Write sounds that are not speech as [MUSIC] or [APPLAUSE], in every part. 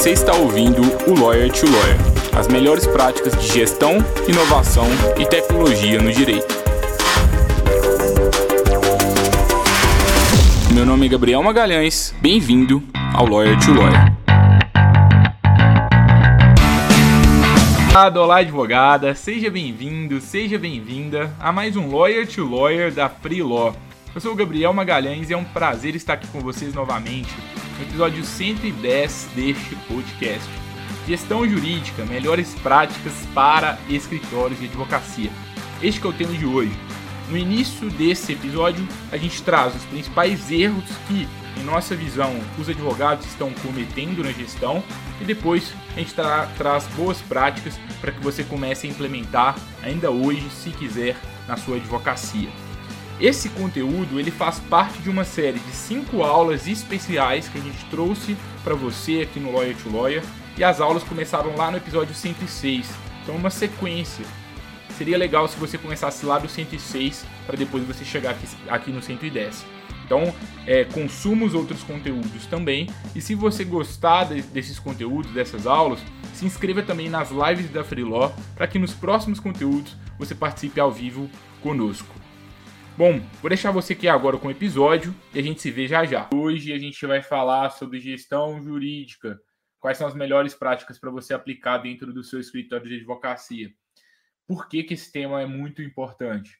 Você está ouvindo o Lawyer to Lawyer, as melhores práticas de gestão, inovação e tecnologia no direito. Meu nome é Gabriel Magalhães, bem-vindo ao Lawyer to Lawyer. Olá, advogada, seja bem-vindo, seja bem-vinda a mais um Lawyer to Lawyer da Free Law. Eu sou o Gabriel Magalhães e é um prazer estar aqui com vocês novamente episódio 110 deste podcast. Gestão jurídica, melhores práticas para escritórios de advocacia. Este é o tema de hoje. No início desse episódio, a gente traz os principais erros que, em nossa visão, os advogados estão cometendo na gestão e depois a gente tra traz boas práticas para que você comece a implementar ainda hoje, se quiser, na sua advocacia. Esse conteúdo ele faz parte de uma série de cinco aulas especiais que a gente trouxe para você aqui no Lawyer to Lawyer e as aulas começaram lá no episódio 106. Então uma sequência. Seria legal se você começasse lá do 106 para depois você chegar aqui, aqui no 110. Então, é, consuma os outros conteúdos também. E se você gostar de, desses conteúdos, dessas aulas, se inscreva também nas lives da Freeló para que nos próximos conteúdos você participe ao vivo conosco. Bom, vou deixar você aqui agora com o episódio e a gente se vê já já. Hoje a gente vai falar sobre gestão jurídica. Quais são as melhores práticas para você aplicar dentro do seu escritório de advocacia? Por que, que esse tema é muito importante?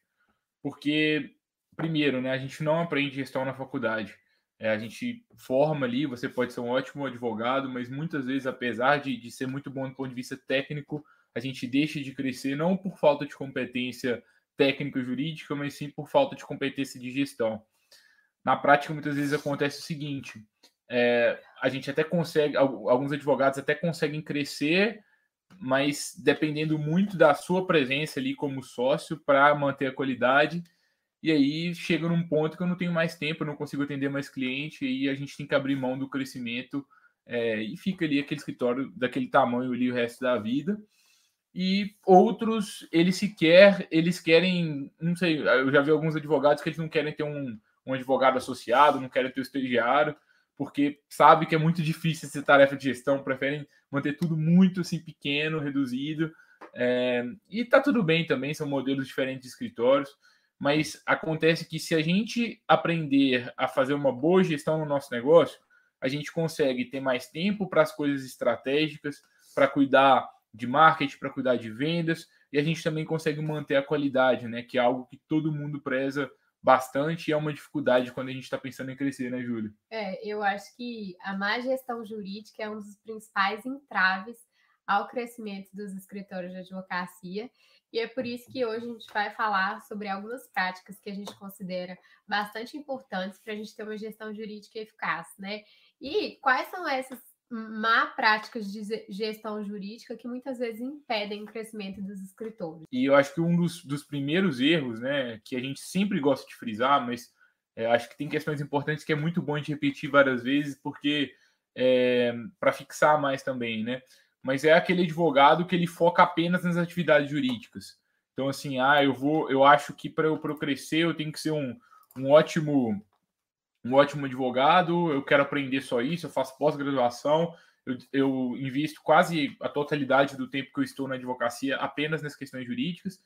Porque, primeiro, né, a gente não aprende gestão na faculdade. É, a gente forma ali, você pode ser um ótimo advogado, mas muitas vezes, apesar de, de ser muito bom do ponto de vista técnico, a gente deixa de crescer não por falta de competência técnico-jurídica, mas sim por falta de competência de gestão. Na prática, muitas vezes acontece o seguinte: é, a gente até consegue, alguns advogados até conseguem crescer, mas dependendo muito da sua presença ali como sócio para manter a qualidade. E aí chega num ponto que eu não tenho mais tempo, eu não consigo atender mais cliente, e a gente tem que abrir mão do crescimento é, e fica ali aquele escritório daquele tamanho ali o resto da vida e outros eles sequer eles querem não sei eu já vi alguns advogados que eles não querem ter um, um advogado associado não querem ter o estagiário porque sabe que é muito difícil essa tarefa de gestão preferem manter tudo muito assim pequeno reduzido é, e tá tudo bem também são modelos diferentes de escritórios mas acontece que se a gente aprender a fazer uma boa gestão no nosso negócio a gente consegue ter mais tempo para as coisas estratégicas para cuidar de marketing, para cuidar de vendas, e a gente também consegue manter a qualidade, né? Que é algo que todo mundo preza bastante e é uma dificuldade quando a gente está pensando em crescer, né, Júlia? É, eu acho que a má gestão jurídica é um dos principais entraves ao crescimento dos escritórios de advocacia. E é por isso que hoje a gente vai falar sobre algumas práticas que a gente considera bastante importantes para a gente ter uma gestão jurídica eficaz, né? E quais são essas má práticas de gestão jurídica que muitas vezes impedem o crescimento dos escritores. E eu acho que um dos, dos primeiros erros, né, que a gente sempre gosta de frisar, mas é, acho que tem questões importantes que é muito bom gente repetir várias vezes, porque é, para fixar mais também, né? Mas é aquele advogado que ele foca apenas nas atividades jurídicas. Então, assim, ah, eu vou, eu acho que para eu, eu crescer eu tenho que ser um, um ótimo um ótimo advogado, eu quero aprender só isso, eu faço pós-graduação, eu, eu, invisto quase a totalidade do tempo que eu estou na advocacia apenas nas questões jurídicas,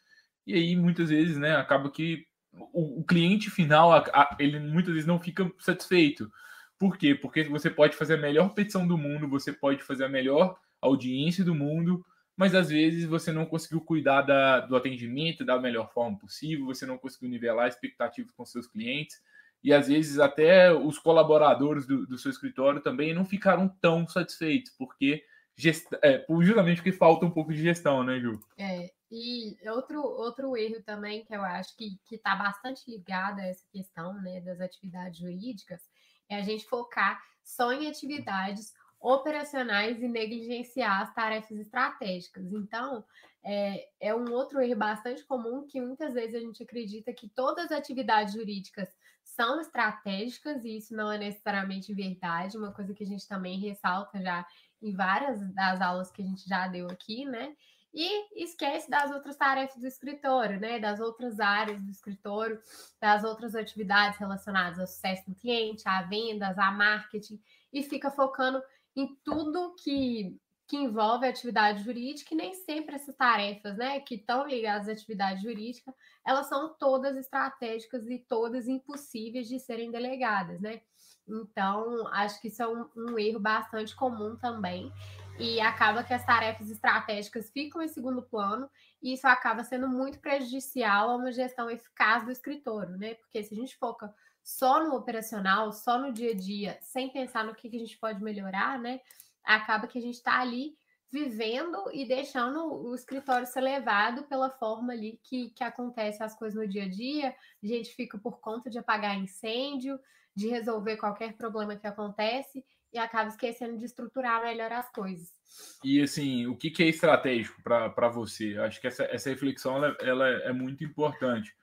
e aí muitas vezes, né, acaba que o, o cliente final, a, a, ele muitas vezes não fica satisfeito. Por quê? Porque você pode fazer a melhor petição do mundo, você pode fazer a melhor audiência do mundo, mas às vezes você não conseguiu cuidar da, do atendimento da melhor forma possível, você não conseguiu nivelar expectativas com seus clientes, e às vezes até os colaboradores do, do seu escritório também não ficaram tão satisfeitos, porque gest... é, justamente porque falta um pouco de gestão, né, Ju? É, e outro, outro erro também que eu acho que está bastante ligado a essa questão né, das atividades jurídicas é a gente focar só em atividades operacionais e negligenciar as tarefas estratégicas. Então, é, é um outro erro bastante comum que muitas vezes a gente acredita que todas as atividades jurídicas são estratégicas, e isso não é necessariamente verdade, uma coisa que a gente também ressalta já em várias das aulas que a gente já deu aqui, né? E esquece das outras tarefas do escritório, né? Das outras áreas do escritório, das outras atividades relacionadas ao sucesso do cliente, a vendas, a marketing, e fica focando em tudo que, que envolve atividade jurídica, e nem sempre essas tarefas né, que estão ligadas à atividade jurídica, elas são todas estratégicas e todas impossíveis de serem delegadas, né? Então, acho que isso é um, um erro bastante comum também e acaba que as tarefas estratégicas ficam em segundo plano, e isso acaba sendo muito prejudicial a uma gestão eficaz do escritório, né? Porque se a gente foca só no operacional, só no dia a dia, sem pensar no que, que a gente pode melhorar, né? Acaba que a gente está ali vivendo e deixando o escritório ser levado pela forma ali que, que acontece as coisas no dia a dia. A gente fica por conta de apagar incêndio, de resolver qualquer problema que acontece e acaba esquecendo de estruturar melhor as coisas. E assim, o que, que é estratégico para você? Acho que essa, essa reflexão ela, ela, é muito importante,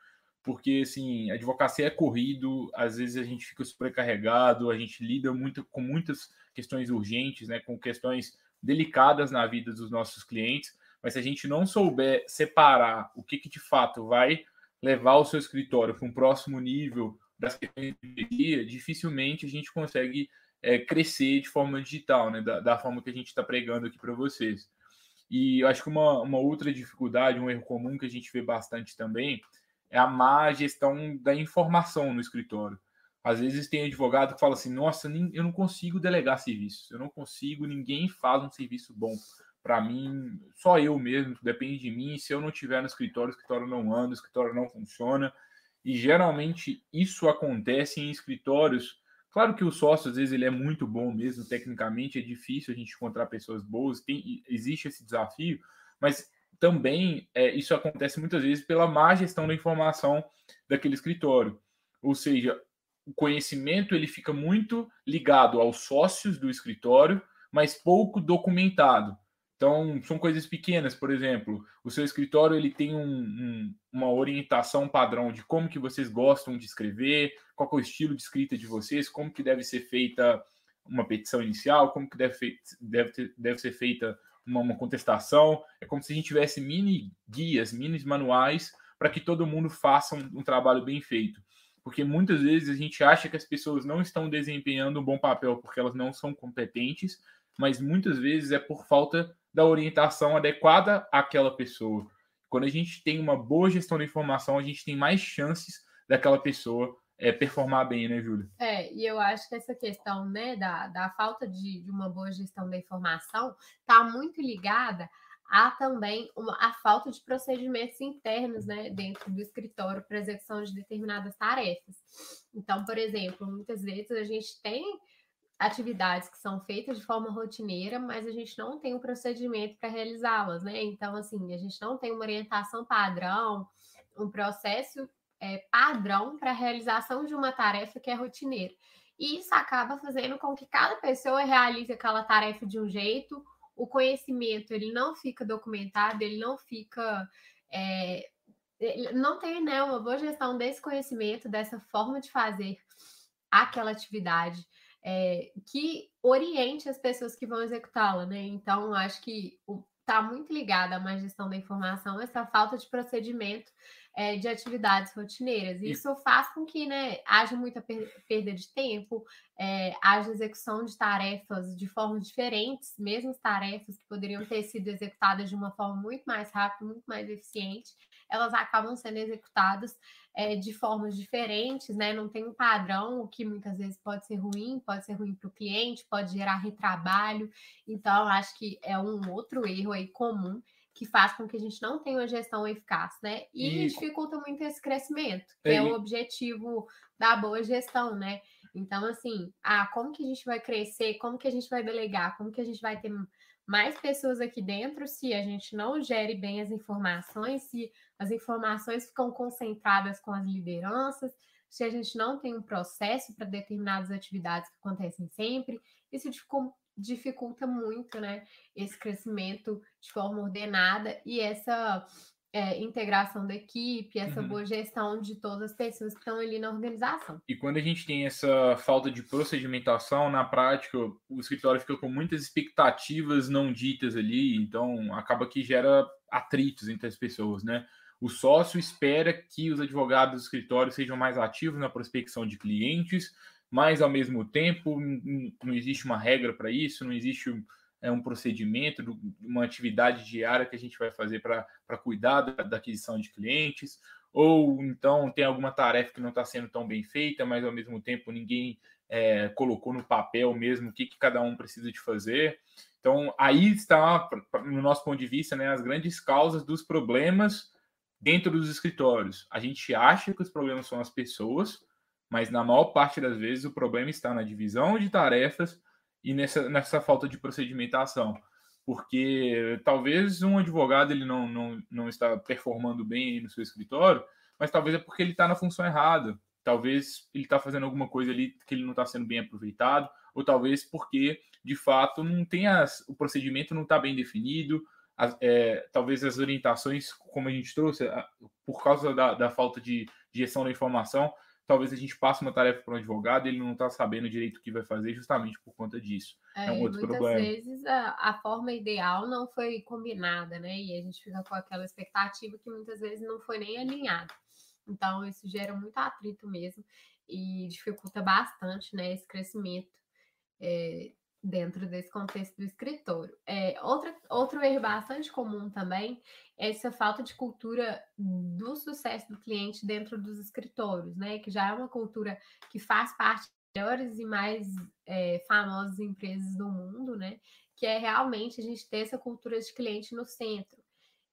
porque assim, a advocacia é corrido, às vezes a gente fica sobrecarregado, a gente lida muito com muitas questões urgentes, né, com questões delicadas na vida dos nossos clientes, mas se a gente não souber separar o que, que de fato vai levar o seu escritório para um próximo nível das questões de dia, dificilmente a gente consegue é, crescer de forma digital, né? Da, da forma que a gente está pregando aqui para vocês. E eu acho que uma, uma outra dificuldade, um erro comum que a gente vê bastante também, é a má gestão da informação no escritório. Às vezes tem advogado que fala assim: nossa, eu não consigo delegar serviços, eu não consigo, ninguém faz um serviço bom. Para mim, só eu mesmo, depende de mim. Se eu não tiver no escritório, o escritório não anda, o escritório não funciona. E geralmente isso acontece em escritórios Claro que o sócio, às vezes, ele é muito bom mesmo, tecnicamente é difícil a gente encontrar pessoas boas, tem, existe esse desafio, mas também é, isso acontece muitas vezes pela má gestão da informação daquele escritório. Ou seja, o conhecimento ele fica muito ligado aos sócios do escritório, mas pouco documentado. Então, são coisas pequenas, por exemplo, o seu escritório ele tem um, um, uma orientação padrão de como que vocês gostam de escrever, qual é o estilo de escrita de vocês, como que deve ser feita uma petição inicial, como que deve, deve, deve ser feita uma, uma, contestação. É como se a gente tivesse mini guias, mini manuais para que todo mundo faça um, um trabalho bem feito. Porque muitas vezes a gente acha que as pessoas não estão desempenhando um bom papel porque elas não são competentes, mas muitas vezes é por falta da orientação adequada àquela pessoa. Quando a gente tem uma boa gestão da informação, a gente tem mais chances daquela pessoa é, performar bem, né, Júlia? É, e eu acho que essa questão né, da, da falta de, de uma boa gestão da informação está muito ligada a também uma, a falta de procedimentos internos né, dentro do escritório para execução de determinadas tarefas. Então, por exemplo, muitas vezes a gente tem atividades que são feitas de forma rotineira, mas a gente não tem um procedimento para realizá-las, né? Então, assim, a gente não tem uma orientação padrão, um processo é, padrão para a realização de uma tarefa que é rotineira. E isso acaba fazendo com que cada pessoa realize aquela tarefa de um jeito, o conhecimento ele não fica documentado, ele não fica. É, não tem né, uma boa gestão desse conhecimento, dessa forma de fazer aquela atividade é, que oriente as pessoas que vão executá-la, né? Então, acho que está muito ligada à má gestão da informação, essa falta de procedimento é, de atividades rotineiras. Isso faz com que né, haja muita perda de tempo, é, haja execução de tarefas de formas diferentes, mesmo tarefas que poderiam ter sido executadas de uma forma muito mais rápida, muito mais eficiente, elas acabam sendo executadas é, de formas diferentes, né? Não tem um padrão, o que muitas vezes pode ser ruim, pode ser ruim para o cliente, pode gerar retrabalho. Então, acho que é um outro erro aí comum que faz com que a gente não tenha uma gestão eficaz, né? E, e... dificulta muito esse crescimento, que é, é o objetivo da boa gestão, né? Então, assim, ah, como que a gente vai crescer? Como que a gente vai delegar? Como que a gente vai ter mais pessoas aqui dentro se a gente não gere bem as informações, se as informações ficam concentradas com as lideranças, se a gente não tem um processo para determinadas atividades que acontecem sempre, isso dificulta muito né, esse crescimento de forma ordenada e essa é, integração da equipe, essa uhum. boa gestão de todas as pessoas que estão ali na organização. E quando a gente tem essa falta de procedimentação, na prática, o escritório fica com muitas expectativas não ditas ali, então acaba que gera atritos entre as pessoas, né? O sócio espera que os advogados do escritório sejam mais ativos na prospecção de clientes, mas ao mesmo tempo não existe uma regra para isso, não existe é, um procedimento, uma atividade diária que a gente vai fazer para cuidar da, da aquisição de clientes, ou então tem alguma tarefa que não está sendo tão bem feita, mas ao mesmo tempo ninguém é, colocou no papel mesmo o que, que cada um precisa de fazer. Então, aí está, no nosso ponto de vista, né, as grandes causas dos problemas dentro dos escritórios. A gente acha que os problemas são as pessoas, mas na maior parte das vezes o problema está na divisão de tarefas e nessa, nessa falta de procedimentação. Porque talvez um advogado ele não, não, não está performando bem no seu escritório, mas talvez é porque ele está na função errada. Talvez ele está fazendo alguma coisa ali que ele não está sendo bem aproveitado, ou talvez porque, de fato, não tem as, o procedimento não está bem definido, as, é, talvez as orientações, como a gente trouxe, por causa da, da falta de, de gestão da informação, talvez a gente passe uma tarefa para um advogado e ele não está sabendo direito o que vai fazer justamente por conta disso. É, é um outro muitas problema. vezes a, a, forma ideal não foi combinada, né? E a gente fica com aquela expectativa que muitas vezes não foi nem alinhada. Então, isso gera muito atrito mesmo e dificulta bastante né, esse crescimento é, dentro desse contexto do escritório. É, outra, outro erro bastante comum também é essa falta de cultura do sucesso do cliente dentro dos escritórios, né? Que já é uma cultura que faz parte das melhores e mais é, famosas empresas do mundo, né? Que é realmente a gente ter essa cultura de cliente no centro.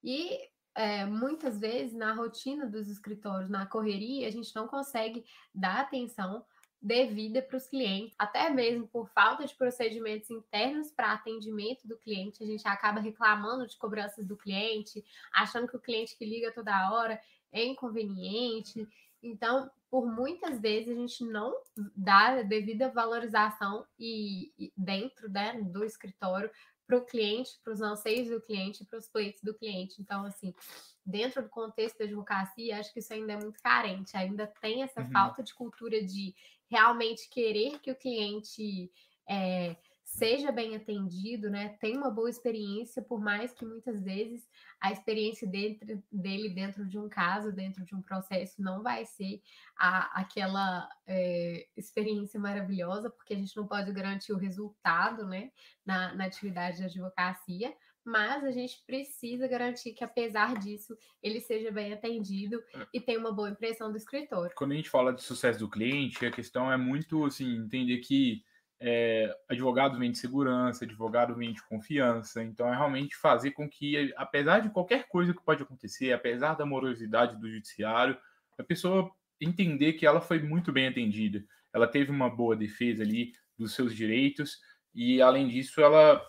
E é, muitas vezes na rotina dos escritórios, na correria, a gente não consegue dar atenção devida para os clientes, até mesmo por falta de procedimentos internos para atendimento do cliente, a gente acaba reclamando de cobranças do cliente, achando que o cliente que liga toda hora é inconveniente. Então, por muitas vezes a gente não dá a devida valorização e, e dentro né, do escritório para o cliente, para os anseios do cliente, para os pleitos do cliente. Então, assim, dentro do contexto da advocacia, acho que isso ainda é muito carente, ainda tem essa uhum. falta de cultura de realmente querer que o cliente é, seja bem atendido, né? Tenha uma boa experiência, por mais que muitas vezes a experiência dentro, dele dentro de um caso, dentro de um processo, não vai ser a, aquela é, experiência maravilhosa, porque a gente não pode garantir o resultado, né? Na, na atividade de advocacia, mas a gente precisa garantir que, apesar disso, ele seja bem atendido é. e tenha uma boa impressão do escritor. Quando a gente fala de sucesso do cliente, a questão é muito assim, entender que é, advogado vem de segurança, advogado vem de confiança, então é realmente fazer com que, apesar de qualquer coisa que pode acontecer, apesar da morosidade do judiciário, a pessoa entender que ela foi muito bem atendida, ela teve uma boa defesa ali dos seus direitos e, além disso, ela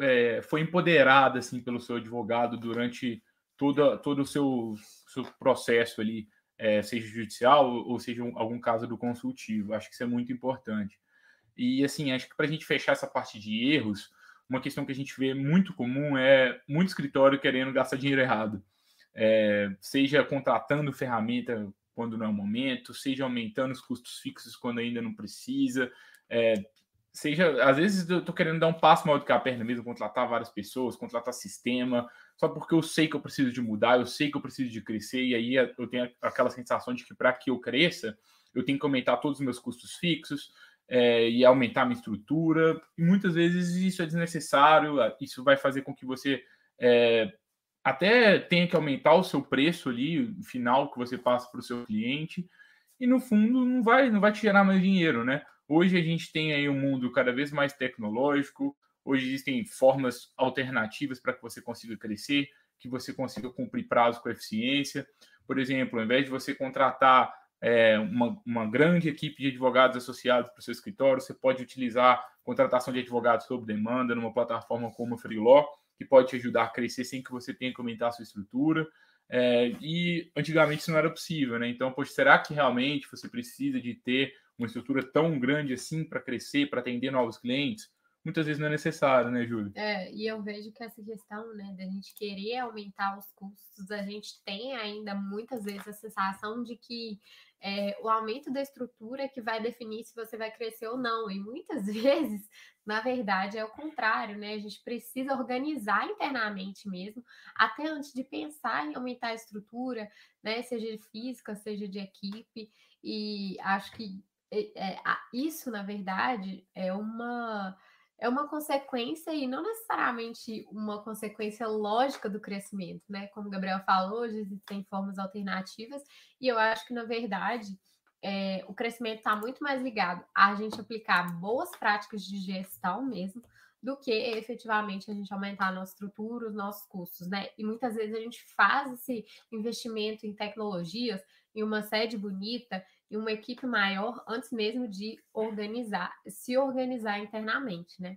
é, foi empoderada assim pelo seu advogado durante toda, todo o seu, seu processo ali, é, seja judicial ou seja um, algum caso do consultivo. Acho que isso é muito importante. E assim, acho que para a gente fechar essa parte de erros, uma questão que a gente vê muito comum é muito escritório querendo gastar dinheiro errado. É, seja contratando ferramenta quando não é o momento, seja aumentando os custos fixos quando ainda não precisa, é, seja, às vezes eu tô querendo dar um passo maior do que a perna mesmo, contratar várias pessoas, contratar sistema, só porque eu sei que eu preciso de mudar, eu sei que eu preciso de crescer, e aí eu tenho aquela sensação de que para que eu cresça, eu tenho que aumentar todos os meus custos fixos é, e aumentar minha estrutura, e muitas vezes isso é desnecessário, isso vai fazer com que você é, até tenha que aumentar o seu preço ali, final que você passa para o seu cliente, e no fundo não vai, não vai te gerar mais dinheiro, né? Hoje a gente tem aí um mundo cada vez mais tecnológico, hoje existem formas alternativas para que você consiga crescer, que você consiga cumprir prazo com eficiência. Por exemplo, ao invés de você contratar é, uma, uma, grande equipe de advogados associados para o seu escritório, você pode utilizar contratação de advogados sob demanda numa plataforma como a Freeló, que pode te ajudar a crescer sem que você tenha que aumentar a sua estrutura. É, e antigamente isso não era possível, né? Então, poxa, será que realmente você precisa de ter uma estrutura tão grande assim para crescer, para atender novos clientes, muitas vezes não é necessário, né, Júlio? É, e eu vejo que essa questão, né, da gente querer aumentar os custos, a gente tem ainda muitas vezes a sensação de que é, o aumento da estrutura é que vai definir se você vai crescer ou não. E muitas [LAUGHS] vezes, na verdade, é o contrário, né? A gente precisa organizar internamente mesmo, até antes de pensar em aumentar a estrutura, né? Seja de física, seja de equipe. E acho que é, isso, na verdade, é uma é uma consequência e não necessariamente uma consequência lógica do crescimento, né? Como o Gabriel falou, existem formas alternativas, e eu acho que, na verdade, é, o crescimento está muito mais ligado a gente aplicar boas práticas de gestão mesmo, do que efetivamente a gente aumentar a nossa estrutura, os nossos custos, né? E muitas vezes a gente faz esse investimento em tecnologias, em uma sede bonita, e uma equipe maior antes mesmo de organizar, se organizar internamente, né?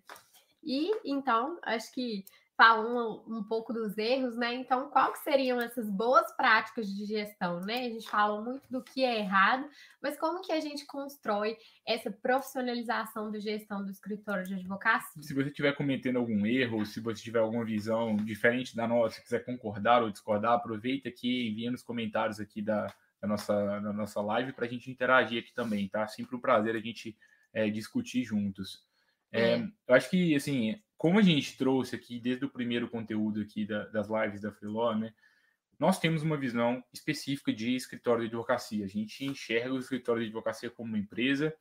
E então, acho que falando um, pouco dos erros, né? Então, qual que seriam essas boas práticas de gestão, né? A gente fala muito do que é errado, mas como que a gente constrói essa profissionalização da gestão do escritório de advocacia? Se você estiver cometendo algum erro, se você tiver alguma visão diferente da nossa, quiser concordar ou discordar, aproveita aqui, envia nos comentários aqui da, da nossa, da nossa live para a gente interagir aqui também, tá? Sempre um prazer a gente é, discutir juntos. É, é. Eu acho que, assim, como a gente trouxe aqui desde o primeiro conteúdo aqui da, das lives da Freeló, né? Nós temos uma visão específica de escritório de advocacia. A gente enxerga o escritório de advocacia como uma empresa.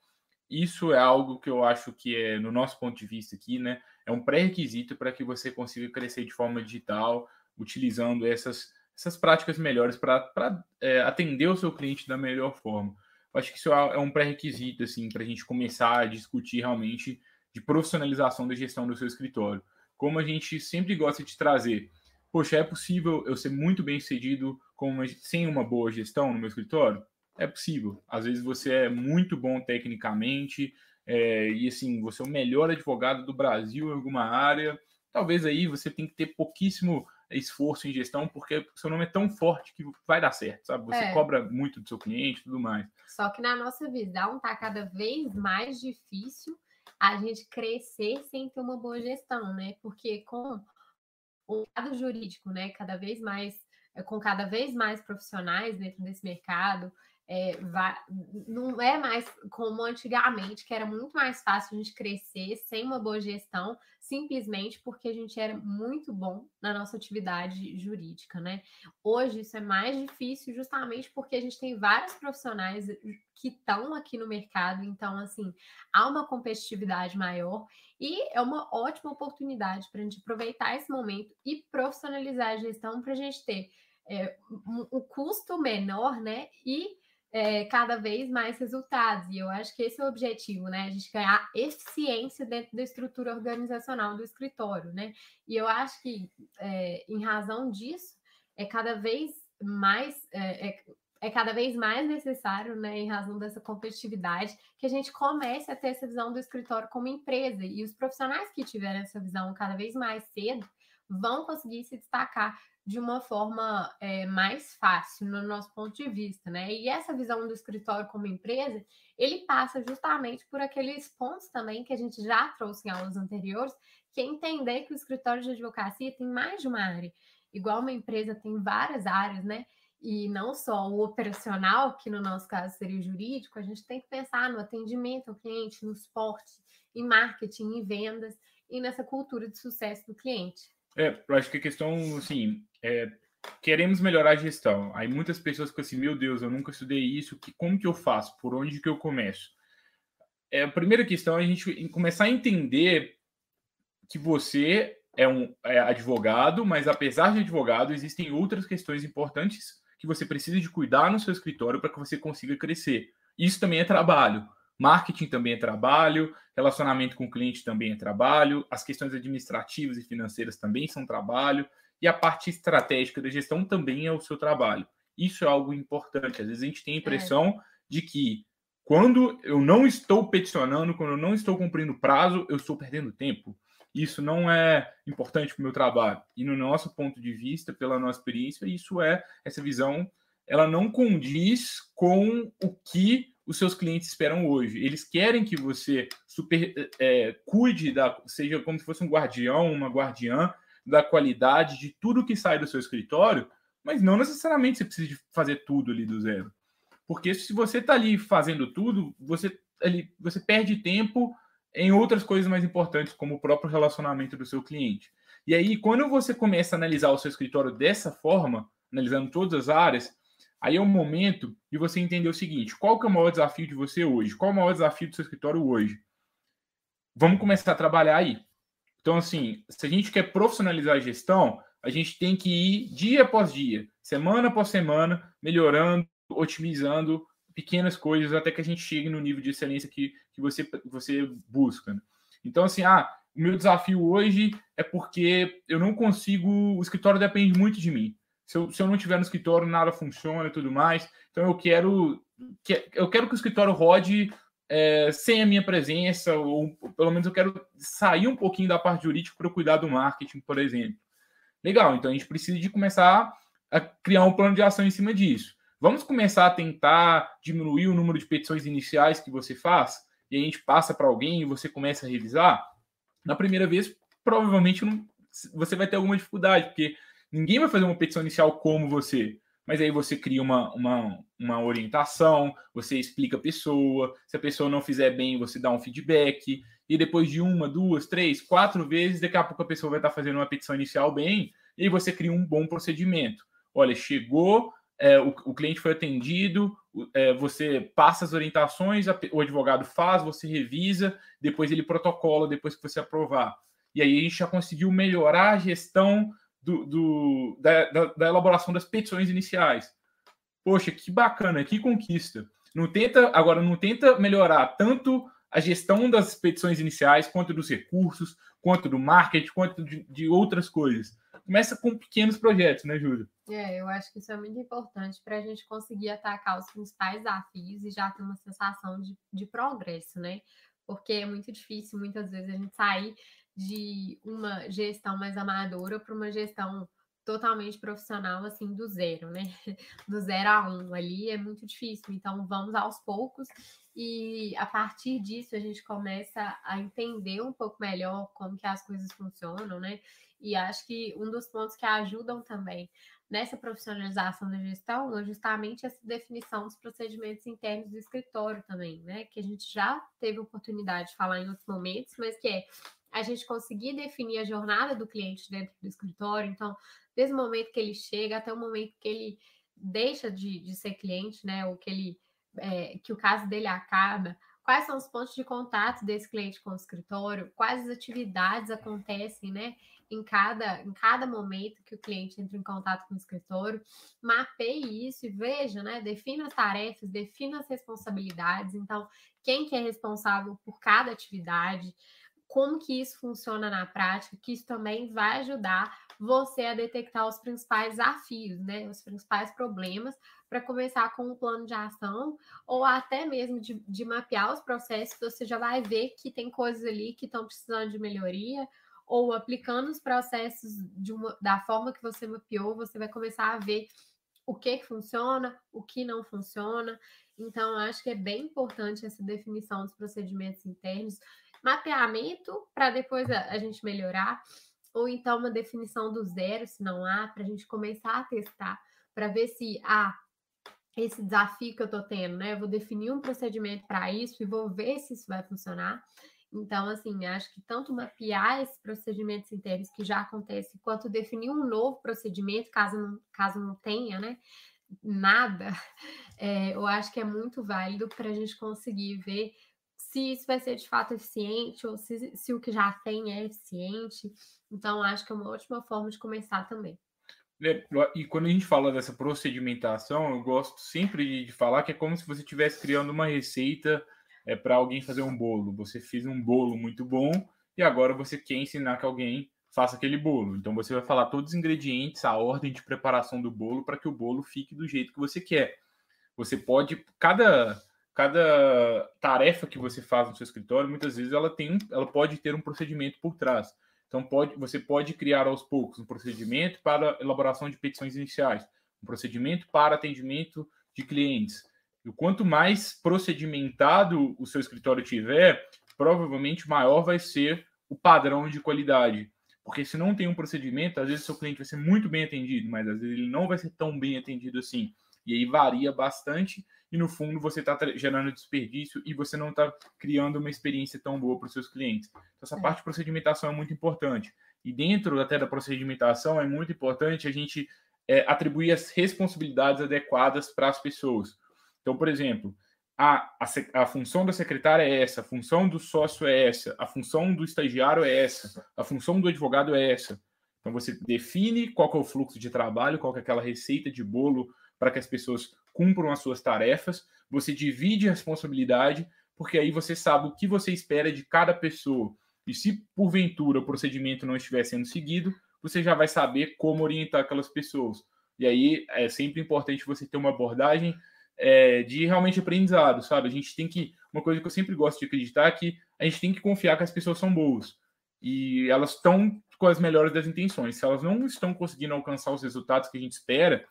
Isso é algo que eu acho que é, no nosso ponto de vista aqui, né? É um pré-requisito para que você consiga crescer de forma digital, utilizando essas essas práticas melhores para é, atender o seu cliente da melhor forma. Eu acho que isso é, é um pré-requisito assim, para a gente começar a discutir realmente de profissionalização da gestão do seu escritório. Como a gente sempre gosta de trazer, poxa, é possível eu ser muito bem sucedido com uma, sem uma boa gestão no meu escritório? É possível. Às vezes você é muito bom tecnicamente, é, e assim, você é o melhor advogado do Brasil em alguma área. Talvez aí você tem que ter pouquíssimo esforço em gestão, porque o seu nome é tão forte que vai dar certo, sabe? Você é. cobra muito do seu cliente e tudo mais. Só que na nossa visão tá cada vez mais difícil a gente crescer sem ter uma boa gestão, né? Porque com o lado jurídico, né, cada vez mais com cada vez mais profissionais dentro desse mercado, é, vai, não é mais como antigamente, que era muito mais fácil a gente crescer sem uma boa gestão, simplesmente porque a gente era muito bom na nossa atividade jurídica, né? Hoje isso é mais difícil justamente porque a gente tem vários profissionais que estão aqui no mercado, então, assim, há uma competitividade maior e é uma ótima oportunidade para a gente aproveitar esse momento e profissionalizar a gestão para a gente ter é, um, um custo menor, né? E é, cada vez mais resultados. E eu acho que esse é o objetivo, né? A gente ganhar eficiência dentro da estrutura organizacional do escritório, né? E eu acho que, é, em razão disso, é cada vez mais. É, é, é cada vez mais necessário, né, em razão dessa competitividade, que a gente comece a ter essa visão do escritório como empresa. E os profissionais que tiverem essa visão cada vez mais cedo vão conseguir se destacar de uma forma é, mais fácil no nosso ponto de vista, né? E essa visão do escritório como empresa, ele passa justamente por aqueles pontos também que a gente já trouxe em aulas anteriores, que é entender que o escritório de advocacia tem mais de uma área. Igual uma empresa tem várias áreas, né? E não só o operacional, que no nosso caso seria o jurídico, a gente tem que pensar no atendimento ao cliente, no suporte, em marketing, em vendas e nessa cultura de sucesso do cliente. É, eu acho que a questão, assim, é, queremos melhorar a gestão. Aí muitas pessoas ficam assim, meu Deus, eu nunca estudei isso, que, como que eu faço? Por onde que eu começo? É, a primeira questão é a gente começar a entender que você é um é advogado, mas apesar de advogado, existem outras questões importantes que você precisa de cuidar no seu escritório para que você consiga crescer. Isso também é trabalho. Marketing também é trabalho, relacionamento com o cliente também é trabalho, as questões administrativas e financeiras também são trabalho, e a parte estratégica da gestão também é o seu trabalho. Isso é algo importante. Às vezes a gente tem a impressão é. de que quando eu não estou peticionando, quando eu não estou cumprindo prazo, eu estou perdendo tempo. Isso não é importante para o meu trabalho. E no nosso ponto de vista, pela nossa experiência, isso é essa visão, ela não condiz com o que os seus clientes esperam hoje. Eles querem que você super é, cuide da, seja como se fosse um guardião, uma guardiã da qualidade de tudo que sai do seu escritório, mas não necessariamente você precisa fazer tudo ali do zero. Porque se você está ali fazendo tudo, você, ali, você perde tempo em outras coisas mais importantes, como o próprio relacionamento do seu cliente. E aí, quando você começa a analisar o seu escritório dessa forma, analisando todas as áreas, Aí é o momento de você entender o seguinte: qual que é o maior desafio de você hoje? Qual é o maior desafio do seu escritório hoje? Vamos começar a trabalhar aí. Então, assim, se a gente quer profissionalizar a gestão, a gente tem que ir dia após dia, semana após semana, melhorando, otimizando pequenas coisas até que a gente chegue no nível de excelência que, que você, você busca. Né? Então, assim, ah, o meu desafio hoje é porque eu não consigo. O escritório depende muito de mim. Se eu, se eu não tiver no escritório, nada funciona e tudo mais. Então, eu quero, que, eu quero que o escritório rode é, sem a minha presença, ou pelo menos eu quero sair um pouquinho da parte jurídica para cuidar do marketing, por exemplo. Legal, então a gente precisa de começar a criar um plano de ação em cima disso. Vamos começar a tentar diminuir o número de petições iniciais que você faz, e a gente passa para alguém e você começa a revisar. Na primeira vez, provavelmente não, você vai ter alguma dificuldade, porque ninguém vai fazer uma petição inicial como você mas aí você cria uma, uma, uma orientação, você explica a pessoa, se a pessoa não fizer bem, você dá um feedback, e depois de uma, duas, três, quatro vezes, daqui a pouco a pessoa vai estar fazendo uma petição inicial bem, e aí você cria um bom procedimento. Olha, chegou, é, o, o, cliente foi atendido, é, você passa as orientações, a, o advogado faz, você revisa, depois ele protocola, depois que você aprovar. E aí a gente já conseguiu melhorar a gestão do, do da, da, da, elaboração das petições iniciais. Poxa, que bacana, que conquista. Não tenta, agora não tenta melhorar tanto a gestão das petições iniciais, quanto dos recursos, quanto do marketing, quanto de, de outras coisas. Começa com pequenos projetos, né, Júlia? É, eu acho que isso é muito importante para a gente conseguir atacar os principais desafios e já ter uma sensação de, de progresso, né? Porque é muito difícil, muitas vezes, a gente sair de uma gestão mais amadora para uma gestão totalmente profissional, assim, do zero, né? [LAUGHS] Do zero a um ali é muito difícil. Então, vamos aos poucos e a partir disso a gente começa a entender um pouco melhor como que as coisas funcionam, né? E acho que um dos pontos que ajudam também nessa profissionalização da gestão é justamente essa definição dos procedimentos internos do escritório também, né? Que a gente já teve oportunidade de falar em outros momentos, mas que é a gente conseguir definir a jornada do cliente dentro do escritório. Então, desde o momento que ele chega até o momento que ele deixa de, de ser cliente, né? Ou que ele é, que o caso dele acaba, quais são os pontos de contato desse cliente com o escritório, quais as atividades acontecem, né? Em cada, em cada momento que o cliente entra em contato com o escritório, mapeie isso e veja, né? Defina as tarefas, defina as responsabilidades. Então, quem que é responsável por cada atividade, como que isso funciona na prática, que isso também vai ajudar você a detectar os principais desafios, né? Os principais problemas para começar com um plano de ação ou até mesmo de, de mapear os processos, você já vai ver que tem coisas ali que estão precisando de melhoria ou aplicando os processos uma, da forma que você mapeou, você vai começar a ver o que, que funciona, o que não funciona. Então, acho que é bem importante essa definição dos procedimentos internos mapeamento para depois a, a, gente melhorar, ou então uma definição do zero, se não há, para a gente começar a testar, para ver se há ah, esse desafio que eu estou tendo, né? Eu vou definir um procedimento para isso e vou ver se isso vai funcionar. Então, assim, acho que tanto mapear esses procedimentos internos que já acontecem, quanto definir um novo procedimento, caso não, caso não tenha, né? Nada, [LAUGHS] é, eu acho que é muito válido para a gente conseguir ver se isso vai ser de fato eficiente ou se, se o que já tem é eficiente. Então, acho que é uma ótima forma de começar também. E quando a gente fala dessa procedimentação, eu gosto sempre de falar que é como se você estivesse criando uma receita é, para alguém fazer um bolo. Você fez um bolo muito bom e agora você quer ensinar que alguém faça aquele bolo. Então você vai falar todos os ingredientes, a ordem de preparação do bolo para que o bolo fique do jeito que você quer. Você pode cada cada tarefa que você faz no seu escritório, muitas vezes ela tem, ela pode ter um procedimento por trás. Então pode, você pode criar aos poucos um procedimento para elaboração de petições iniciais, um procedimento para atendimento de clientes. E quanto mais procedimentado o seu escritório tiver, provavelmente maior vai ser o padrão de qualidade. Porque se não tem um procedimento, às vezes seu cliente vai ser muito bem atendido, mas às vezes ele não vai ser tão bem atendido assim. E aí varia bastante e no fundo você está gerando desperdício e você não está criando uma experiência tão boa para os seus clientes. Então, essa é. parte de procedimentação é muito importante. E dentro até da procedimentação é muito importante a gente é, atribuir as responsabilidades adequadas para as pessoas. Então, por exemplo, a, a, a, função da secretária é essa, a função do sócio é essa, a função do estagiário é essa, a função do advogado é essa. Então você define qual é o fluxo de trabalho, qual é aquela receita de bolo para que as pessoas cumpram as suas tarefas, você divide a responsabilidade, porque aí você sabe o que você espera de cada pessoa. E se porventura o procedimento não estiver sendo seguido, você já vai saber como orientar aquelas pessoas. E aí é sempre importante você ter uma abordagem é, de realmente aprendizado, sabe? A gente tem que. Uma coisa que eu sempre gosto de acreditar é que a gente tem que confiar que as pessoas são boas. E elas estão com as melhores das intenções. Se elas não estão conseguindo alcançar os resultados que a gente espera,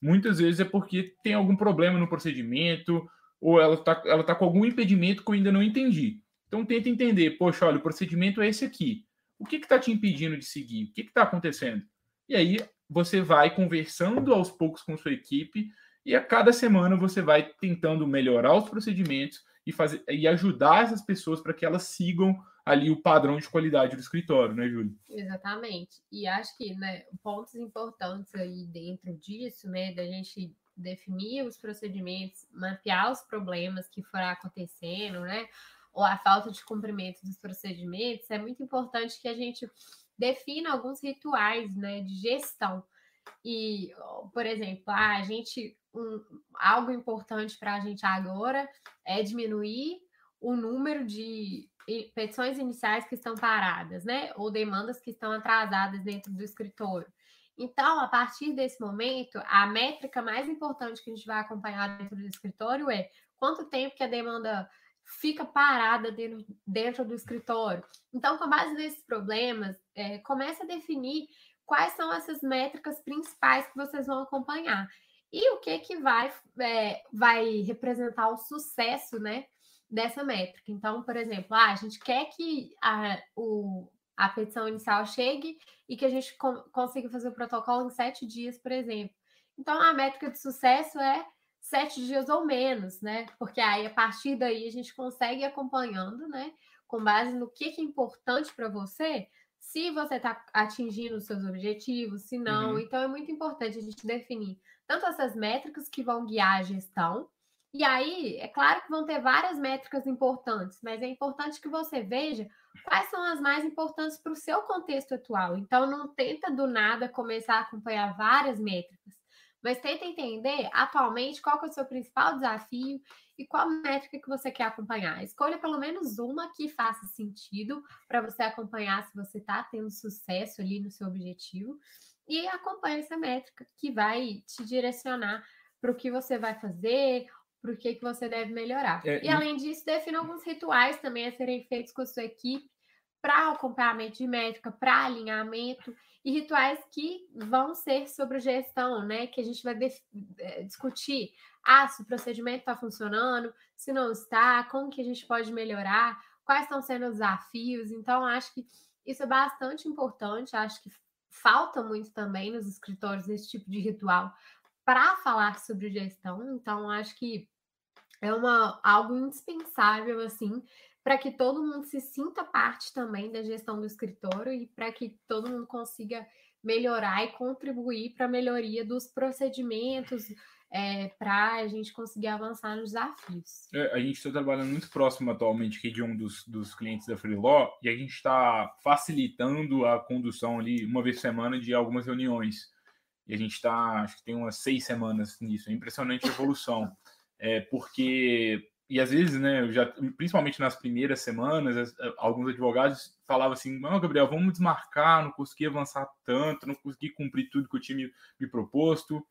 muitas vezes é porque tem algum problema no procedimento, ou ela está ela tá com algum impedimento que eu ainda não entendi. Então tenta entender, poxa, olha, o procedimento é esse aqui. O que está te impedindo de seguir? O que está acontecendo? E aí você vai conversando aos poucos com sua equipe e a cada semana você vai tentando melhorar os procedimentos e fazer e ajudar essas pessoas para que elas sigam ali o padrão de qualidade do escritório, né, Júlio? Exatamente. E acho que, né, pontos importantes aí dentro disso, né, da gente definir os procedimentos, mapear os problemas que foram acontecendo, né, ou a falta de cumprimento dos procedimentos, é muito importante que a gente defina alguns rituais, né, de gestão. E, por exemplo, ah, a gente um, algo importante para a gente agora é diminuir o número de petições iniciais que estão paradas, né? Ou demandas que estão atrasadas dentro do escritório. Então, a partir desse momento, a métrica mais importante que a gente vai acompanhar dentro do escritório é quanto tempo que a demanda fica parada dentro, dentro do escritório. Então, com base nesses problemas, é, começa a definir quais são essas métricas principais que vocês vão acompanhar e o que que vai, é, vai representar o sucesso, né, dessa métrica. Então, por exemplo, ah, a gente quer que a, o, a petição inicial chegue e que a gente consiga fazer o protocolo em sete dias, por exemplo. Então, a métrica de sucesso é sete dias ou menos, né? Porque aí, a partir daí, a gente consegue ir acompanhando, né? Com base no que, que é importante para você, se você está atingindo os seus objetivos, se não. Uhum. Então, é muito importante a gente definir tanto essas métricas que vão guiar a gestão, e aí, é claro que vão ter várias métricas importantes, mas é importante que você veja quais são as mais importantes para o seu contexto atual. Então, não tenta do nada começar a acompanhar várias métricas, mas tenta entender atualmente qual é o seu principal desafio e qual métrica que você quer acompanhar. Escolha pelo menos uma que faça sentido para você acompanhar se você está tendo sucesso ali no seu objetivo e acompanhe essa métrica que vai te direcionar para o que você vai fazer, o que, que você deve melhorar. É, e, além disso, defina alguns rituais também a serem feitos com a sua equipe para acompanhamento de métrica, para alinhamento e rituais que vão ser sobre gestão, né? Que a gente vai é, discutir ah, se o procedimento está funcionando, se não está, como que a gente pode melhorar, quais estão sendo os desafios. Então, acho que isso é bastante importante, acho que falta muito também nos escritórios esse tipo de ritual para falar sobre gestão. Então, acho que é uma, algo indispensável, assim, para que todo mundo se sinta parte também da gestão do escritório e para que todo mundo consiga melhorar e contribuir para a melhoria dos procedimentos, é, para a gente conseguir avançar nos desafios. É, a gente está trabalhando muito próximo atualmente aqui de um dos, dos clientes da Freeló e a gente está facilitando a condução ali uma vez por semana de algumas reuniões. E a gente está, acho que tem umas seis semanas nisso. É impressionante a evolução. É, porque, e às vezes, né, já, principalmente nas primeiras semanas, alguns advogados falavam assim: não, Gabriel, vamos desmarcar, não consegui avançar tanto, não consegui cumprir tudo que o time me proposto.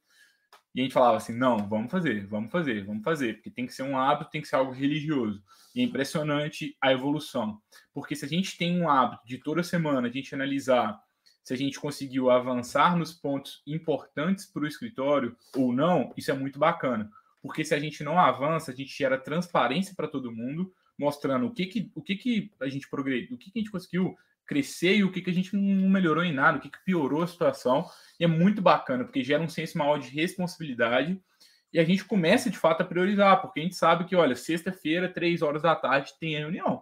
E a gente falava assim: não, vamos fazer, vamos fazer, vamos fazer, porque tem que ser um hábito, tem que ser algo religioso. E é impressionante a evolução. Porque se a gente tem um hábito de toda semana a gente analisar se a gente conseguiu avançar nos pontos importantes para o escritório ou não, isso é muito bacana. Porque se a gente não avança, a gente gera transparência para todo mundo, mostrando o que, que, o que, que a gente progrediu, o que, que a gente conseguiu crescer e o que, que a gente não melhorou em nada, o que, que piorou a situação. E é muito bacana, porque gera um senso maior de responsabilidade e a gente começa de fato a priorizar, porque a gente sabe que, olha, sexta-feira, três horas da tarde, tem a reunião.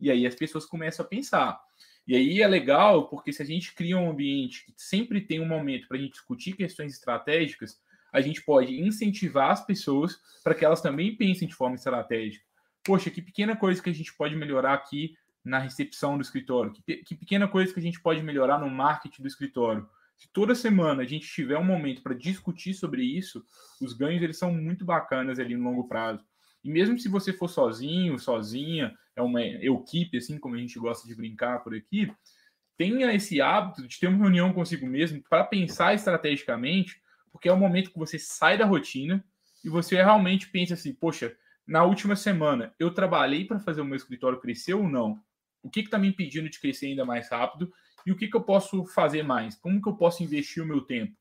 E aí as pessoas começam a pensar. E aí é legal, porque se a gente cria um ambiente que sempre tem um momento para a gente discutir questões estratégicas, a gente pode incentivar as pessoas para que elas também pensem de forma estratégica. Poxa, que pequena coisa que a gente pode melhorar aqui na recepção do escritório, que, que pequena coisa que a gente pode melhorar no marketing do escritório. Se toda semana a gente tiver um momento para discutir sobre isso, os ganhos eles são muito bacanas ali no longo prazo. E mesmo se você for sozinho, sozinha, é uma equipe, assim como a gente gosta de brincar por aqui, tenha esse hábito de ter uma reunião consigo mesmo para pensar estrategicamente, porque é o momento que você sai da rotina e você realmente pensa assim, poxa, na última semana eu trabalhei para fazer o meu escritório crescer ou não? O que está me impedindo de crescer ainda mais rápido? E o que, que eu posso fazer mais? Como que eu posso investir o meu tempo?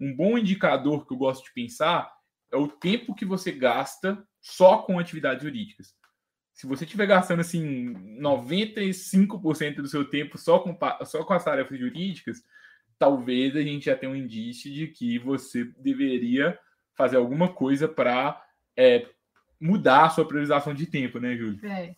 Um bom indicador que eu gosto de pensar é o tempo que você gasta só com atividades jurídicas. Se você estiver gastando assim 95% do seu tempo só com, só com as tarefas jurídicas, talvez a gente já tenha um indício de que você deveria fazer alguma coisa para é, mudar a sua priorização de tempo, né, Júlio? É.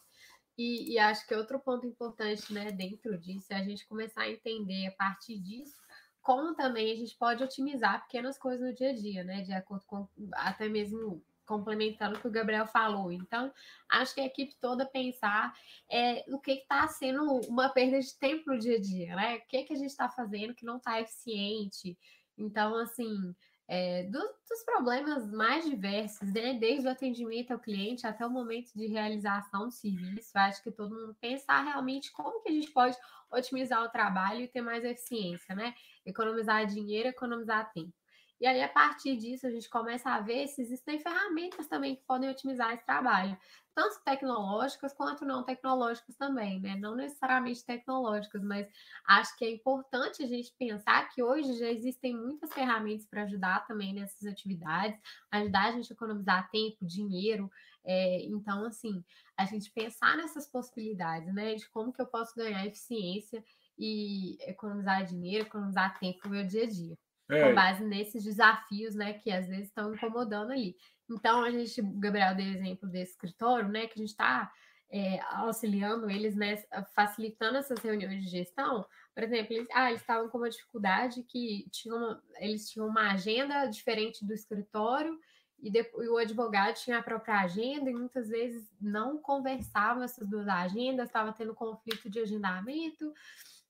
E, e, acho que outro ponto importante, né, dentro disso, é a gente começar a entender a partir disso como também a gente pode otimizar pequenas coisas no dia a dia, né, de acordo com até mesmo complementando o que o Gabriel falou. Então, acho que a equipe toda pensar é, o que está sendo uma perda de tempo no dia a dia, né? O que, que a gente está fazendo que não está eficiente. Então, assim, é, do, dos problemas mais diversos, né? Desde o atendimento ao cliente até o momento de realização do serviço. Acho que todo mundo pensar realmente como que a gente pode otimizar o trabalho e ter mais eficiência, né? Economizar dinheiro, economizar tempo. E aí, a partir disso, a gente começa a ver se existem ferramentas também que podem otimizar esse trabalho, tanto tecnológicas quanto não tecnológicas também, né? Não necessariamente tecnológicas, mas acho que é importante a gente pensar que hoje já existem muitas ferramentas para ajudar também nessas atividades, ajudar a gente a economizar tempo, dinheiro. É, então, assim, a gente pensar nessas possibilidades, né? De como que eu posso ganhar eficiência e economizar dinheiro, economizar tempo no meu dia a dia é. com base nesses desafios, né, que às vezes estão incomodando ali. Então, a gente, o Gabriel deu exemplo desse escritório, né, que a gente está é, auxiliando eles, né, facilitando essas reuniões de gestão. Por exemplo, eles, ah, eles estavam com uma dificuldade que tinham uma, eles tinham uma agenda diferente do escritório e, depois, o advogado tinha a própria agenda e muitas vezes não conversavam essas duas agendas, estava tendo conflito de agendamento.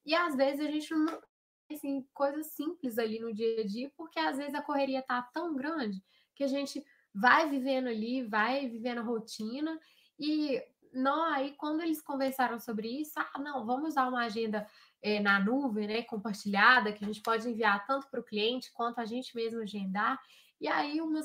E às vezes a gente não, assim, coisas simples ali no dia a dia, porque às vezes a correria tá tão grande que a gente vai vivendo ali, vai vivendo a rotina e não aí quando eles conversaram sobre isso, ah, não, vamos usar uma agenda é, na nuvem, né, compartilhada, que a gente pode enviar tanto para o cliente quanto a gente mesmo agendar. E aí uma,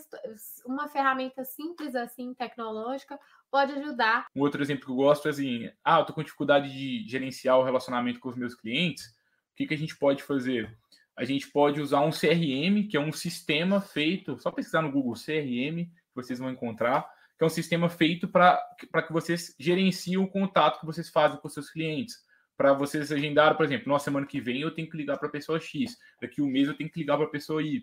uma ferramenta simples assim, tecnológica, pode ajudar. Um outro exemplo que eu gosto é assim, ah, eu tô com dificuldade de gerenciar o relacionamento com os meus clientes que, que a gente pode fazer? A gente pode usar um CRM, que é um sistema feito, só pesquisar no Google CRM, que vocês vão encontrar, que é um sistema feito para que vocês gerenciem o contato que vocês fazem com seus clientes. Para vocês agendarem, por exemplo, na semana que vem eu tenho que ligar para a pessoa X, daqui um mês eu tenho que ligar para a pessoa Y.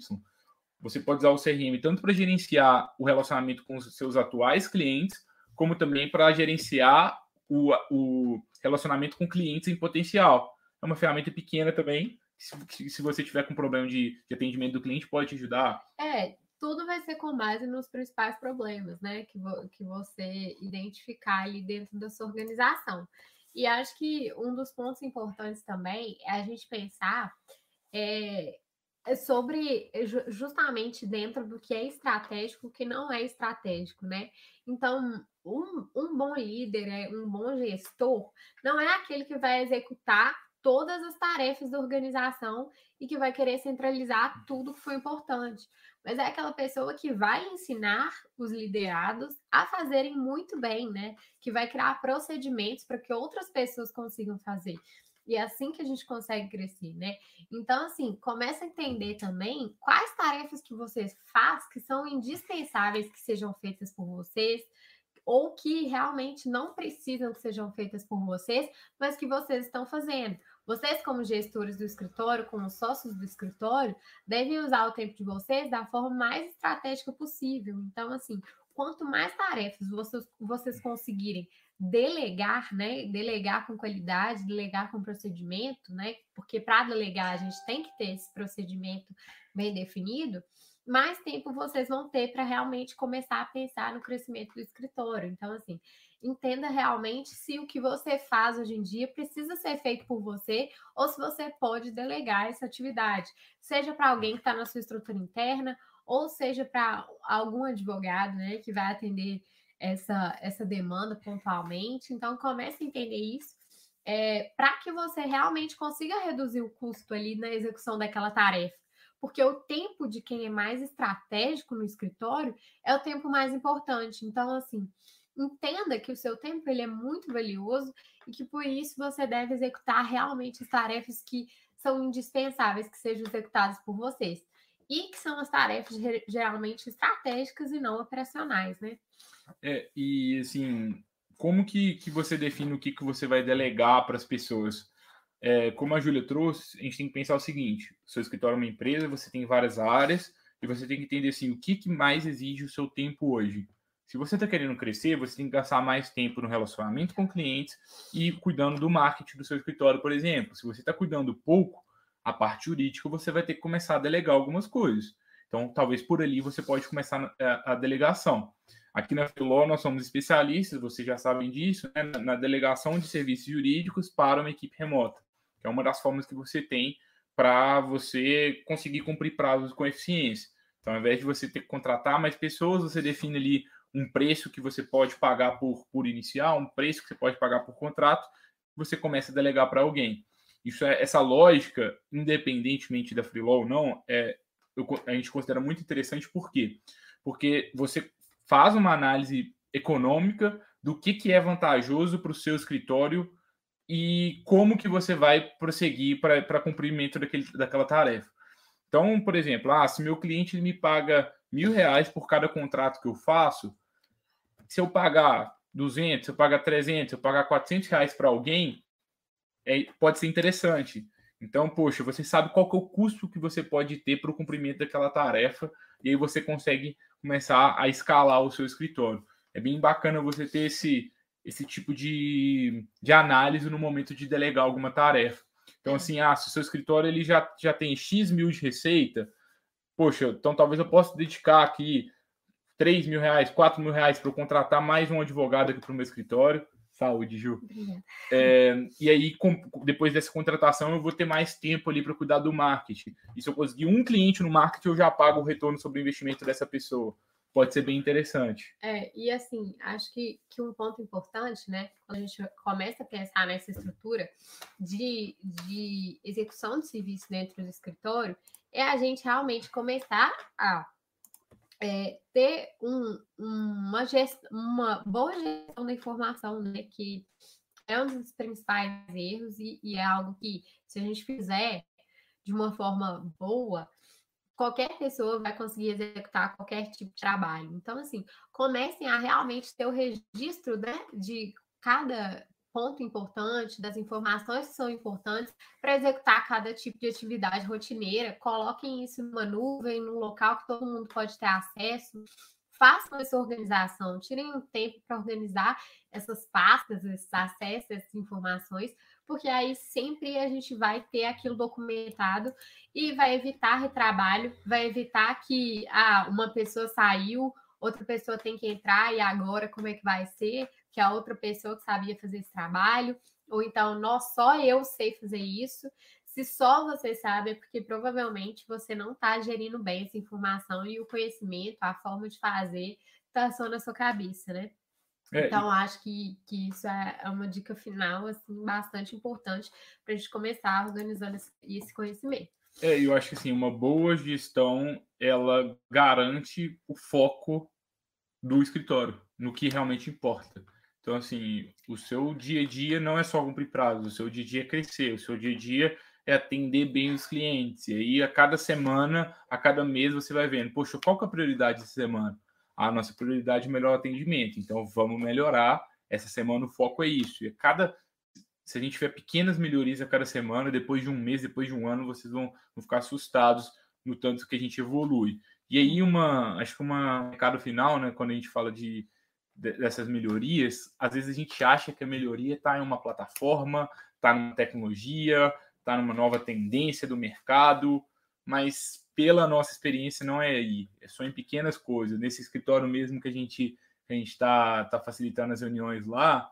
Você pode usar o CRM tanto para gerenciar o relacionamento com os seus atuais clientes, como também para gerenciar o, o relacionamento com clientes em potencial é uma ferramenta pequena também. Se, se você tiver com problema de, de atendimento do cliente, pode te ajudar. É, tudo vai ser com base nos principais problemas, né? Que, vo, que você identificar ali dentro da sua organização. E acho que um dos pontos importantes também é a gente pensar é, é sobre justamente dentro do que é estratégico, o que não é estratégico, né? Então, um, um bom líder, é um bom gestor, não é aquele que vai executar todas as tarefas da organização e que vai querer centralizar tudo que foi importante. Mas é aquela pessoa que vai ensinar os liderados a fazerem muito bem, né? Que vai criar procedimentos para que outras pessoas consigam fazer. E é assim que a gente consegue crescer, né? Então, assim, começa a entender também quais tarefas que vocês fazem que são indispensáveis que sejam feitas por vocês, ou que realmente não precisam que sejam feitas por vocês, mas que vocês estão fazendo. Vocês, como gestores do escritório, como sócios do escritório, devem usar o tempo de vocês da forma mais estratégica possível. Então, assim, quanto mais tarefas vocês, vocês conseguirem delegar, né? Delegar com qualidade, delegar com procedimento, né? Porque para delegar a gente tem que ter esse procedimento bem definido. Mais tempo vocês vão ter para realmente começar a pensar no crescimento do escritório. Então, assim, entenda realmente se o que você faz hoje em dia precisa ser feito por você ou se você pode delegar essa atividade, seja para alguém que está na sua estrutura interna ou seja para algum advogado, né, que vai atender essa, essa demanda pontualmente. Então, comece a entender isso é, para que você realmente consiga reduzir o custo ali na execução daquela tarefa. Porque o tempo de quem é mais estratégico no escritório é o tempo mais importante. Então, assim, entenda que o seu tempo ele é muito valioso e que por isso você deve executar realmente as tarefas que são indispensáveis que sejam executadas por vocês e que são as tarefas geralmente estratégicas e não operacionais, né? É, e assim, como que, que você define o que, que você vai delegar para as pessoas? É, como a Júlia trouxe, a gente tem que pensar o seguinte: seu escritório é uma empresa, você tem várias áreas, e você tem que entender assim, o que, que mais exige o seu tempo hoje. Se você está querendo crescer, você tem que gastar mais tempo no relacionamento com clientes e cuidando do marketing do seu escritório, por exemplo. Se você está cuidando pouco, a parte jurídica, você vai ter que começar a delegar algumas coisas. Então, talvez por ali você pode começar a, a delegação. Aqui na Filó, nós somos especialistas, vocês já sabem disso, né, na, delegação de serviços jurídicos para uma equipe remota, é uma das formas que você tem para você conseguir cumprir prazos com eficiência. Então, ao invés de você ter que contratar mais pessoas, você define ali um preço que você pode pagar por, por inicial, um preço que você pode pagar por contrato, você começa a delegar para alguém. Isso é, essa lógica, independentemente da freelaw ou não, é, eu, a gente considera muito interessante por quê? Porque você faz uma análise econômica do que, que é vantajoso para o seu escritório e como que você vai prosseguir para cumprimento daquele, daquela tarefa. Então, por exemplo, ah, se meu cliente me paga mil reais por cada contrato que eu faço, se eu pagar 200, se eu pagar 300, se eu pagar 400 reais para alguém, é, pode ser interessante. Então, poxa, você sabe qual que é o custo que você pode ter para o cumprimento daquela tarefa e aí você consegue começar a escalar o seu escritório. É bem bacana você ter esse, esse tipo de, de análise no momento de delegar alguma tarefa. Então, é. assim, ah, se o seu escritório ele já, já tem X mil de receita, poxa, então talvez eu possa dedicar aqui 3 mil reais, 4 mil reais para contratar mais um advogado aqui para o meu escritório. Saúde, Ju. É, e aí, com, depois dessa contratação, eu vou ter mais tempo ali para cuidar do marketing. E se eu conseguir um cliente no marketing, eu já pago o retorno sobre o investimento dessa pessoa. Pode ser bem interessante. É, e assim, acho que, que um ponto importante, né, quando a gente começa a pensar nessa estrutura de, de execução de serviço dentro do escritório, é a gente realmente começar a é, ter um, uma, gest, uma boa gestão da informação, né? Que é um dos principais erros e, e é algo que, se a gente fizer de uma forma boa, qualquer pessoa vai conseguir executar qualquer tipo de trabalho. Então, assim, comecem a realmente ter o registro né, de cada ponto importante, das informações que são importantes para executar cada tipo de atividade rotineira. Coloquem isso numa nuvem, num local que todo mundo pode ter acesso. Façam essa organização, tirem um tempo para organizar essas pastas, esses acessos, essas informações, porque aí sempre a gente vai ter aquilo documentado e vai evitar retrabalho, vai evitar que ah, uma pessoa saiu, outra pessoa tem que entrar e agora como é que vai ser? que a outra pessoa que sabia fazer esse trabalho, ou então, nós só eu sei fazer isso. Se só você sabe, é porque provavelmente você não está gerindo bem essa informação e o conhecimento, a forma de fazer, está só na sua cabeça, né? É, então, acho que, que isso é, é uma dica final, assim, bastante importante para a gente começar organizando esse, esse conhecimento. É, eu acho que assim, uma boa gestão ela garante o foco do escritório no que realmente importa. Então, assim, o seu dia a dia não é só cumprir prazos, o seu dia a dia é crescer, o seu dia a dia é atender bem os clientes. E aí, a cada semana, a cada mês, você vai vendo, poxa, qual que é a prioridade dessa semana? A nossa prioridade é melhor atendimento. Então, vamos melhorar. Essa semana o foco é isso. E cada. Se a gente tiver pequenas melhorias a cada semana, depois de um mês, depois de um ano, vocês vão, vão ficar assustados no tanto que a gente evolui. E aí, uma, acho que um recado final, né, quando a gente fala de dessas melhorias, às vezes a gente acha que a melhoria está em uma plataforma, está numa tecnologia, está numa nova tendência do mercado, mas pela nossa experiência não é aí, é só em pequenas coisas. Nesse escritório mesmo que a gente a gente está tá facilitando as reuniões lá,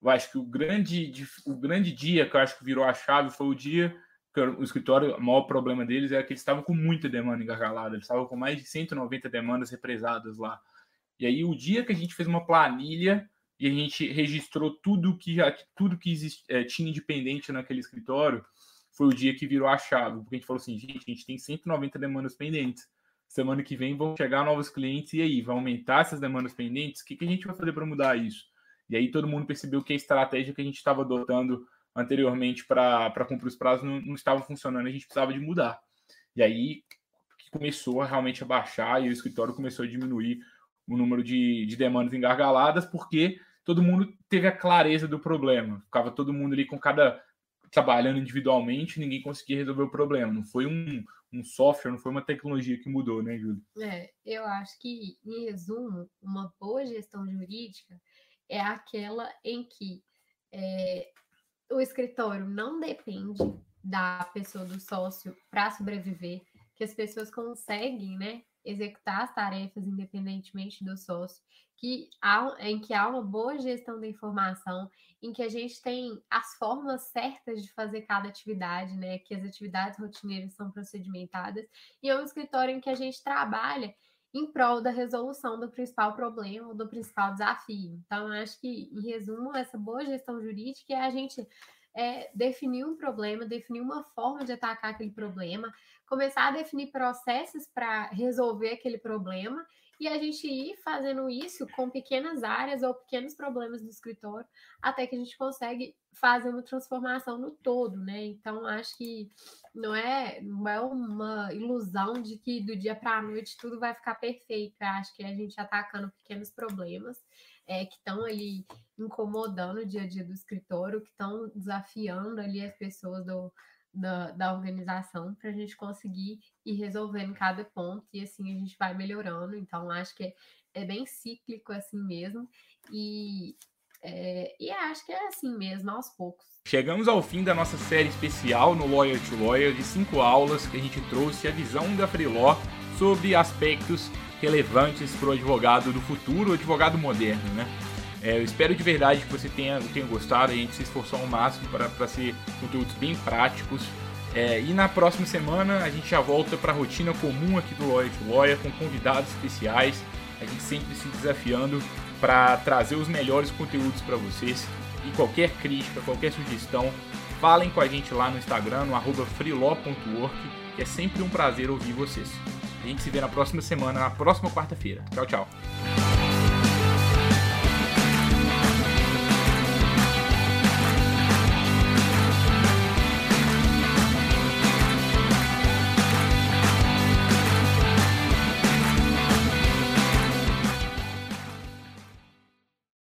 eu acho que o grande, o grande dia que eu acho que virou a chave foi o dia que o escritório, o maior problema deles é que eles estavam com muita demanda engargalada, eles estavam com mais de 190 demandas represadas lá. E aí, o dia que a gente fez uma planilha e a gente registrou tudo que tudo que é, tinha independente naquele escritório, foi o dia que virou a chave, porque a gente falou assim, gente, a gente tem 190 demandas pendentes. Semana que vem vão chegar novos clientes e aí, vai aumentar essas demandas pendentes? O que, que a gente vai fazer para mudar isso? E aí todo mundo percebeu que a estratégia que a gente estava adotando anteriormente para cumprir os prazos não, não estava funcionando, a gente precisava de mudar. E aí começou a realmente a baixar e o escritório começou a diminuir o número de, de demandas engargaladas, porque todo mundo teve a clareza do problema. Ficava todo mundo ali com cada trabalhando individualmente, ninguém conseguia resolver o problema. Não foi um, um software, não foi uma tecnologia que mudou, né, Júlio? É, eu acho que, em resumo, uma boa gestão jurídica é aquela em que é, o escritório não depende da pessoa, do sócio, para sobreviver, que as pessoas conseguem, né, executar as tarefas independentemente do sócio, que há, em que há uma boa gestão da informação, em que a gente tem as formas certas de fazer cada atividade, né? Que as atividades rotineiras são procedimentadas, e é um escritório em que a gente trabalha em prol da resolução do principal problema ou do principal desafio. Então, acho que, em resumo, essa boa gestão jurídica é a gente é, definir um problema, definir uma forma de atacar aquele problema, começar a definir processos para resolver aquele problema e a gente ir fazendo isso com pequenas áreas ou pequenos problemas do escritório, até que a gente consegue fazer uma transformação no todo, né? Então, acho que não é, não é uma ilusão de que do dia para a noite tudo vai ficar perfeito. Eu acho que a gente atacando pequenos problemas é, que estão ali incomodando o dia a dia do escritório, que estão desafiando ali as pessoas do, da, da organização para a gente conseguir ir resolvendo cada ponto e assim a gente vai melhorando. Então, acho que é, é bem cíclico assim mesmo. E, é, e acho que é assim mesmo, aos poucos. Chegamos ao fim da nossa série especial no Lawyer to Lawyer de cinco aulas que a gente trouxe a visão da Freeló sobre aspectos relevantes para o advogado do futuro, o advogado moderno, né? É, eu espero de verdade que você tenha, tenha gostado. A gente se esforçou ao máximo para ser conteúdos bem práticos. É, e na próxima semana a gente já volta para a rotina comum aqui do Lawyer to Lawyer com convidados especiais. A gente sempre se desafiando para trazer os melhores conteúdos para vocês. E qualquer crítica, qualquer sugestão, falem com a gente lá no Instagram, no arroba que é sempre um prazer ouvir vocês. A gente se vê na próxima semana, na próxima quarta-feira. Tchau, tchau.